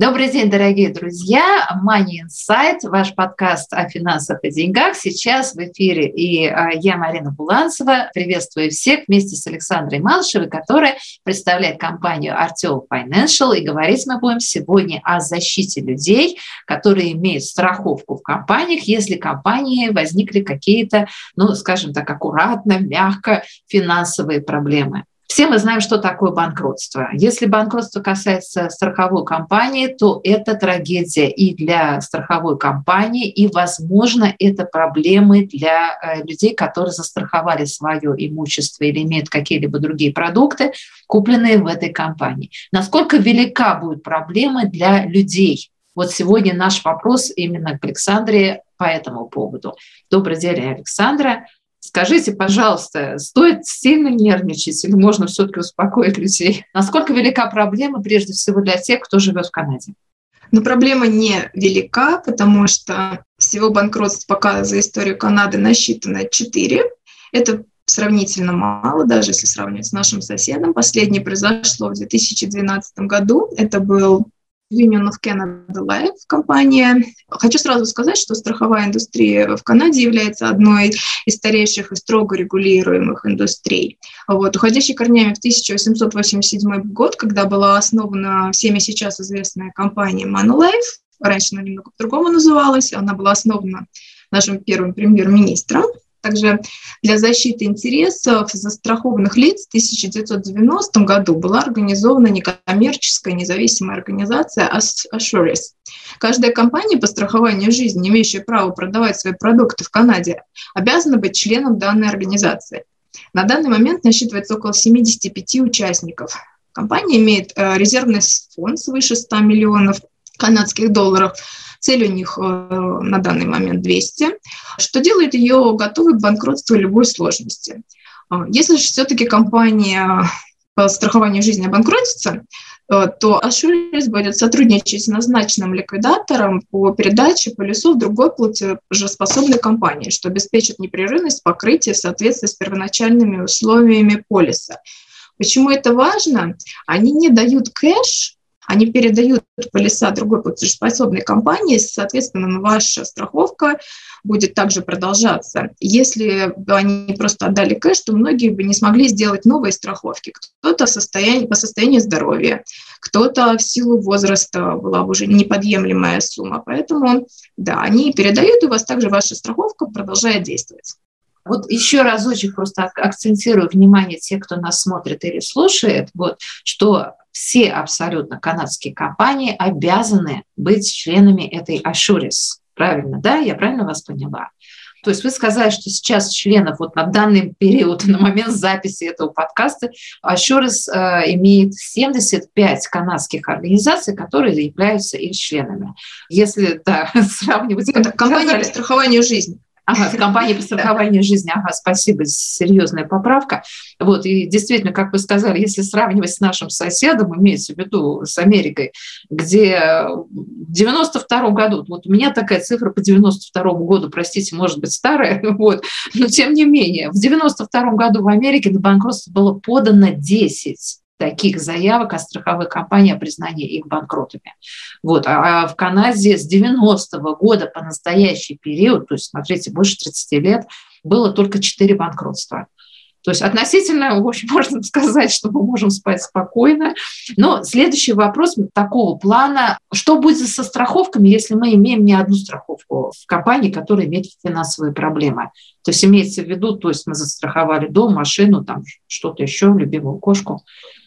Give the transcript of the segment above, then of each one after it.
Добрый день, дорогие друзья! Money Insight, ваш подкаст о финансах и деньгах. Сейчас в эфире и а, я, Марина Буланцева. Приветствую всех вместе с Александрой Малышевой, которая представляет компанию Arteo Financial. И говорить мы будем сегодня о защите людей, которые имеют страховку в компаниях, если компании возникли какие-то, ну, скажем так, аккуратно, мягко финансовые проблемы. Все мы знаем, что такое банкротство. Если банкротство касается страховой компании, то это трагедия и для страховой компании, и, возможно, это проблемы для э, людей, которые застраховали свое имущество или имеют какие-либо другие продукты, купленные в этой компании. Насколько велика будет проблема для людей? Вот сегодня наш вопрос именно к Александре по этому поводу. Добрый день, Александра. Скажите, пожалуйста, стоит сильно нервничать или можно все-таки успокоить людей? Насколько велика проблема, прежде всего, для тех, кто живет в Канаде? Но проблема не велика, потому что всего банкротств пока за историю Канады насчитано 4. Это сравнительно мало, даже если сравнивать с нашим соседом. Последнее произошло в 2012 году. Это был Union of Canada Life компания. Хочу сразу сказать, что страховая индустрия в Канаде является одной из старейших и строго регулируемых индустрий. Вот, уходящий корнями в 1887 год, когда была основана всеми сейчас известная компания Manulife, раньше она немного по-другому называлась, она была основана нашим первым премьер-министром также для защиты интересов застрахованных лиц в 1990 году была организована некоммерческая независимая организация Assuris. Каждая компания по страхованию жизни, имеющая право продавать свои продукты в Канаде, обязана быть членом данной организации. На данный момент насчитывается около 75 участников. Компания имеет э, резервный фонд свыше 100 миллионов канадских долларов – Цель у них э, на данный момент 200, что делает ее готовой к банкротству любой сложности. А, если же все-таки компания по страхованию жизни обанкротится, э, то Assurance будет сотрудничать с назначенным ликвидатором по передаче полисов другой платежеспособной компании, что обеспечит непрерывность покрытия в соответствии с первоначальными условиями полиса. Почему это важно? Они не дают кэш они передают полиса другой платежеспособной компании, соответственно, ваша страховка будет также продолжаться. Если бы они просто отдали кэш, то многие бы не смогли сделать новые страховки. Кто-то состояние, по состоянию здоровья, кто-то в силу возраста была бы уже неподъемлемая сумма. Поэтому, да, они передают, и у вас также ваша страховка продолжает действовать. Вот еще разочек просто акцентирую внимание тех, кто нас смотрит или слушает, вот, что все абсолютно канадские компании обязаны быть членами этой Assuris. Правильно, да? Я правильно вас поняла? То есть вы сказали, что сейчас членов вот на данный период, на момент записи этого подкаста, Assurance э, имеет 75 канадских организаций, которые являются их членами. Если да, сравнивать... Это компания по страхованию жизни. Ага, в компании по страхованию жизни. Ага, спасибо, серьезная поправка. Вот, и действительно, как вы сказали, если сравнивать с нашим соседом, имеется в виду с Америкой, где в 92 году, вот у меня такая цифра по 92 году, простите, может быть старая, вот, но тем не менее, в 92 году в Америке на банкротство было подано 10 таких заявок от страховых компаний о признании их банкротами. Вот. А в Канаде с 90-го года по настоящий период, то есть, смотрите, больше 30 лет, было только 4 банкротства. То есть относительно, в общем, можно сказать, что мы можем спать спокойно. Но следующий вопрос такого плана. Что будет со страховками, если мы имеем не одну страховку в компании, которая имеет финансовые проблемы? То есть имеется в виду, то есть мы застраховали дом, машину, там что-то еще, любимую кошку.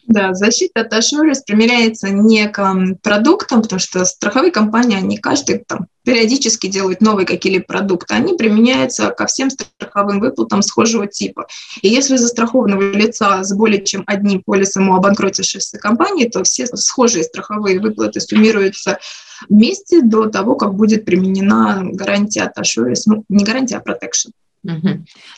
Да, защита от Assurance применяется не к продуктам, потому что страховые компании, они каждый там периодически делают новые какие-либо продукты, они применяются ко всем страховым выплатам схожего типа. И если застрахованного лица с более чем одним полисом у обанкротившейся компании, то все схожие страховые выплаты суммируются вместе до того, как будет применена гарантия от Assurance, ну, не гарантия, а protection.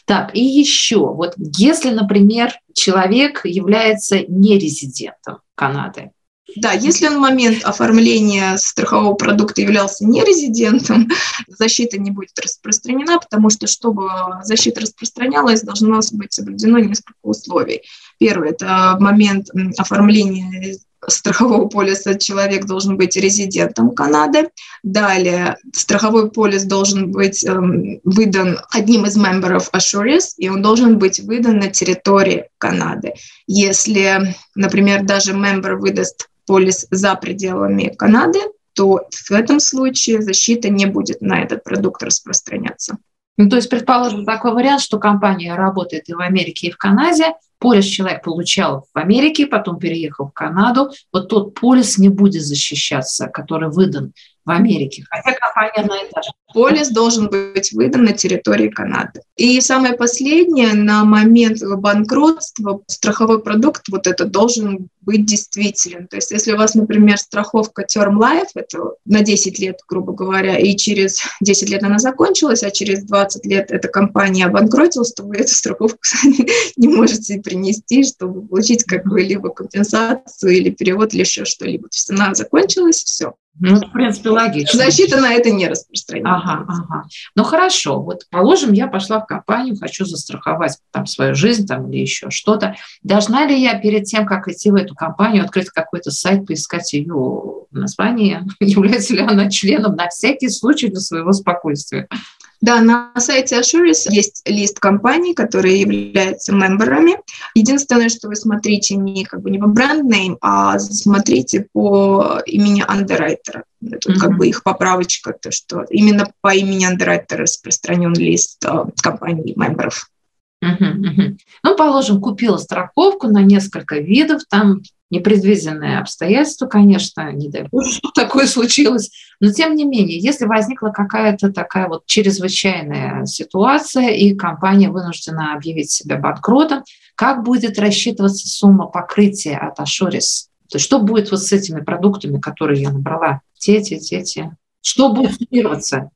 Так, и еще, вот если, например, человек является нерезидентом Канады, да, если он момент оформления страхового продукта являлся нерезидентом, защита не будет распространена, потому что, чтобы защита распространялась, должно быть соблюдено несколько условий. Первое – это момент оформления страхового полиса человек должен быть резидентом Канады. Далее страховой полис должен быть эм, выдан одним из мемберов Assurance, и он должен быть выдан на территории Канады. Если, например, даже мембер выдаст полис за пределами Канады, то в этом случае защита не будет на этот продукт распространяться. Ну, то есть, предположим, такой вариант, что компания работает и в Америке, и в Канаде, полис человек получал в Америке, потом переехал в Канаду, вот тот полис не будет защищаться, который выдан в Америке, хотя компания на этаже. Полис должен быть выдан на территории Канады. И самое последнее, на момент банкротства страховой продукт вот это должен быть действителен. То есть если у вас, например, страховка Term Life, это на 10 лет, грубо говоря, и через 10 лет она закончилась, а через 20 лет эта компания обанкротилась, то вы эту страховку не можете принести, чтобы получить какую-либо компенсацию или перевод или еще что-либо. То есть она закончилась, все. Ну, в принципе, логично. Защита на это не распространяется. Ага, ага. Ну, хорошо. Вот, положим, я пошла в компанию, хочу застраховать там свою жизнь там, или еще что-то. Должна ли я перед тем, как идти в эту компанию, открыть какой-то сайт, поискать ее название? Является ли она членом на всякий случай для своего спокойствия? Да, на сайте Assurance есть лист компаний, которые являются мемберами. Единственное, что вы смотрите не как бы не по бренд-нейм, а смотрите по имени андеррайтера. Это mm-hmm. как бы их поправочка, то что именно по имени андеррайтера распространен лист э, компаний мемберов. Угу. Ну, положим, купила страховку на несколько видов, там непредвиденные обстоятельства, конечно, не дай бог, что такое случилось. Но тем не менее, если возникла какая-то такая вот чрезвычайная ситуация, и компания вынуждена объявить себя банкротом, как будет рассчитываться сумма покрытия от Ашурис? То есть что будет вот с этими продуктами, которые я набрала? Те, те, те, те. Что будет суммироваться?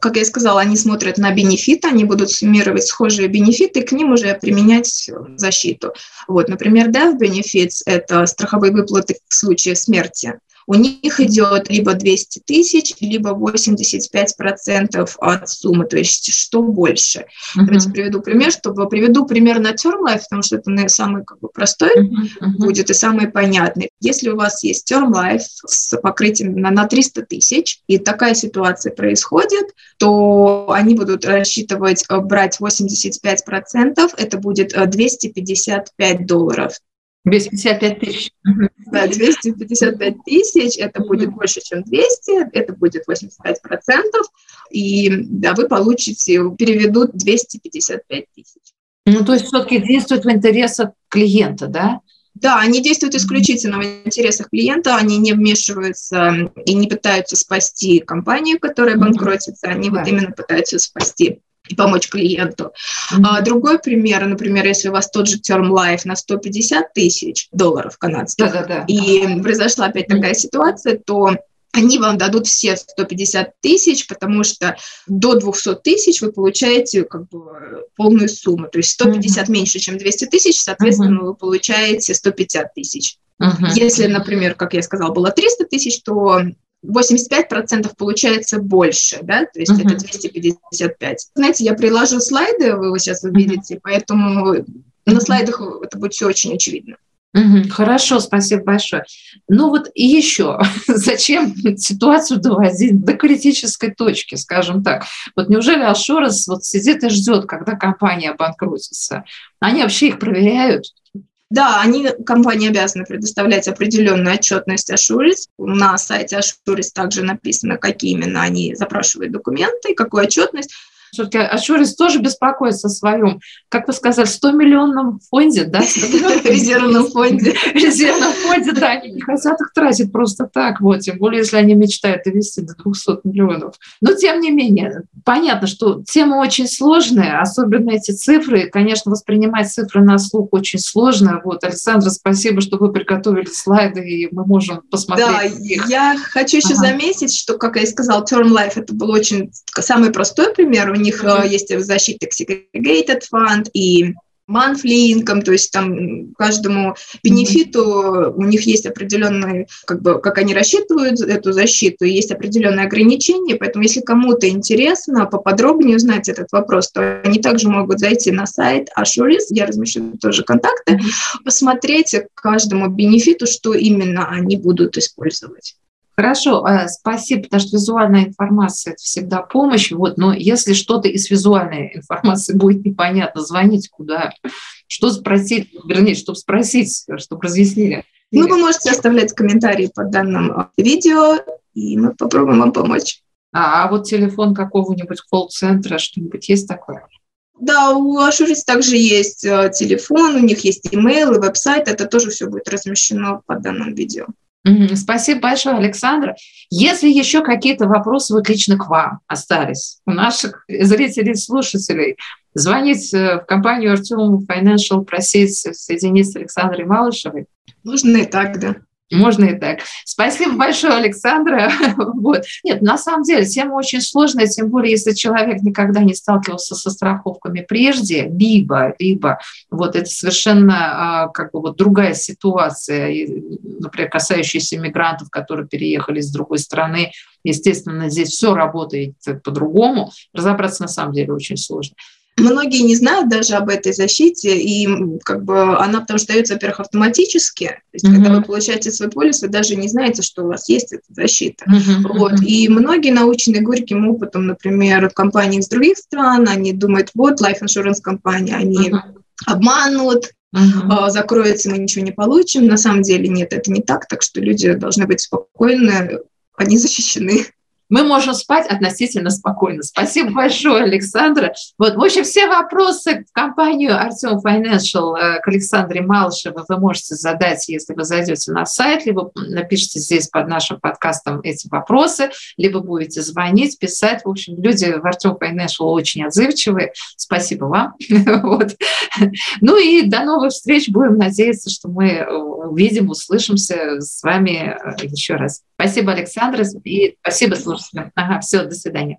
Как я сказала, они смотрят на бенефиты, они будут суммировать схожие бенефиты и к ним уже применять защиту. Вот, например, Death Benefits – это страховые выплаты в случае смерти у них идет либо 200 тысяч, либо 85% от суммы, то есть что больше. Uh-huh. Давайте приведу пример, чтобы приведу пример на Term Life, потому что это самый как бы, простой uh-huh. будет и самый понятный. Если у вас есть Term Life с покрытием на, на 300 тысяч, и такая ситуация происходит, то они будут рассчитывать э, брать 85%, это будет 255 э, долларов. 255 тысяч. Да, 255 тысяч, это будет больше, чем 200, это будет 85 процентов, и да, вы получите, переведут 255 тысяч. Ну, то есть все-таки действует в интересах клиента, да? Да, они действуют исключительно в интересах клиента, они не вмешиваются и не пытаются спасти компанию, которая банкротится, они да. вот именно пытаются спасти и помочь клиенту. Mm-hmm. Другой пример, например, если у вас тот же Term Life на 150 тысяч долларов канадских, да, да, да. и произошла опять mm-hmm. такая ситуация, то они вам дадут все 150 тысяч, потому что до 200 тысяч вы получаете как бы полную сумму. То есть 150 mm-hmm. меньше, чем 200 тысяч, соответственно, mm-hmm. вы получаете 150 тысяч. Uh-huh. Если, например, как я сказала, было 300 тысяч, то 85% получается больше, да, то есть uh-huh. это 255. Знаете, я приложу слайды, вы его сейчас увидите, uh-huh. поэтому uh-huh. на слайдах это будет все очень очевидно. Угу, хорошо, спасибо большое. Ну вот и еще, зачем ситуацию доводить до критической точки, скажем так? Вот неужели Ашорос вот сидит и ждет, когда компания обанкротится? Они вообще их проверяют? Да, они, компании обязаны предоставлять определенную отчетность Assurance. На сайте Assurance также написано, какие именно они запрашивают документы, какую отчетность. Все-таки Ашурис тоже беспокоится о своем, как вы сказали, 100 миллионном фонде, да? Резервном фонде. Резервном фонде, да, они не хотят их тратить просто так, вот, тем более, если они мечтают довести до 200 миллионов. Но, тем не менее, понятно, что тема очень сложная, особенно эти цифры, конечно, воспринимать цифры на слух очень сложно. Вот, Александра, спасибо, что вы приготовили слайды, и мы можем посмотреть. Да, их. я хочу еще ага. заметить, что, как я и сказал, Term Life это был очень самый простой пример. У них mm-hmm. есть защита Segregated Fund и monthly income, то есть там каждому бенефиту mm-hmm. у них есть определенные, как бы, как они рассчитывают эту защиту, есть определенные ограничения, поэтому если кому-то интересно поподробнее узнать этот вопрос, то они также могут зайти на сайт Assuris, я размещу тоже контакты, mm-hmm. посмотреть каждому бенефиту, что именно они будут использовать. Хорошо, э, спасибо, потому что визуальная информация – это всегда помощь. Вот, но если что-то из визуальной информации будет непонятно, звоните куда, что спросить, вернее, чтобы спросить, чтобы разъяснили. Ну, вы можете оставлять комментарии под данным э, видео, и мы попробуем вам помочь. А, а вот телефон какого-нибудь колл-центра, что-нибудь есть такое? Да, у Ашуриц также есть э, телефон, у них есть имейл и веб-сайт, это тоже все будет размещено под данным видео. Спасибо большое, Александра. Если еще какие-то вопросы вот лично к вам остались, у наших зрителей, слушателей, звонить э, в компанию Артем Financial, просить соединить с Александрой Малышевой. Можно и так, да. Можно и так. Спасибо большое, Александра. вот. Нет, на самом деле тема очень сложная, тем более, если человек никогда не сталкивался со страховками прежде, либо, либо вот это совершенно а, как бы вот другая ситуация, например, касающаяся мигрантов, которые переехали с другой страны. Естественно, здесь все работает по-другому. Разобраться на самом деле очень сложно. Многие не знают даже об этой защите, и как бы она потому что дается, во-первых, автоматически. То есть, mm-hmm. когда вы получаете свой полис, вы даже не знаете, что у вас есть эта защита. Mm-hmm. Вот. И многие научные горьким опытом, например, в компании из других стран, они думают, вот, life insurance компания, они mm-hmm. обманут, Uh-huh. закроется, мы ничего не получим. На самом деле нет, это не так, так что люди должны быть спокойны, они защищены мы можем спать относительно спокойно. Спасибо большое, Александра. Вот, в общем, все вопросы в компанию Артем Financial э, к Александре Малышевой вы можете задать, если вы зайдете на сайт, либо напишите здесь под нашим подкастом эти вопросы, либо будете звонить, писать. В общем, люди в Артем Financial очень отзывчивые. Спасибо вам. вот. Ну и до новых встреч. Будем надеяться, что мы увидим, услышимся с вами э, еще раз. Спасибо, Александра, и спасибо слушателям. Ага, все, до свидания.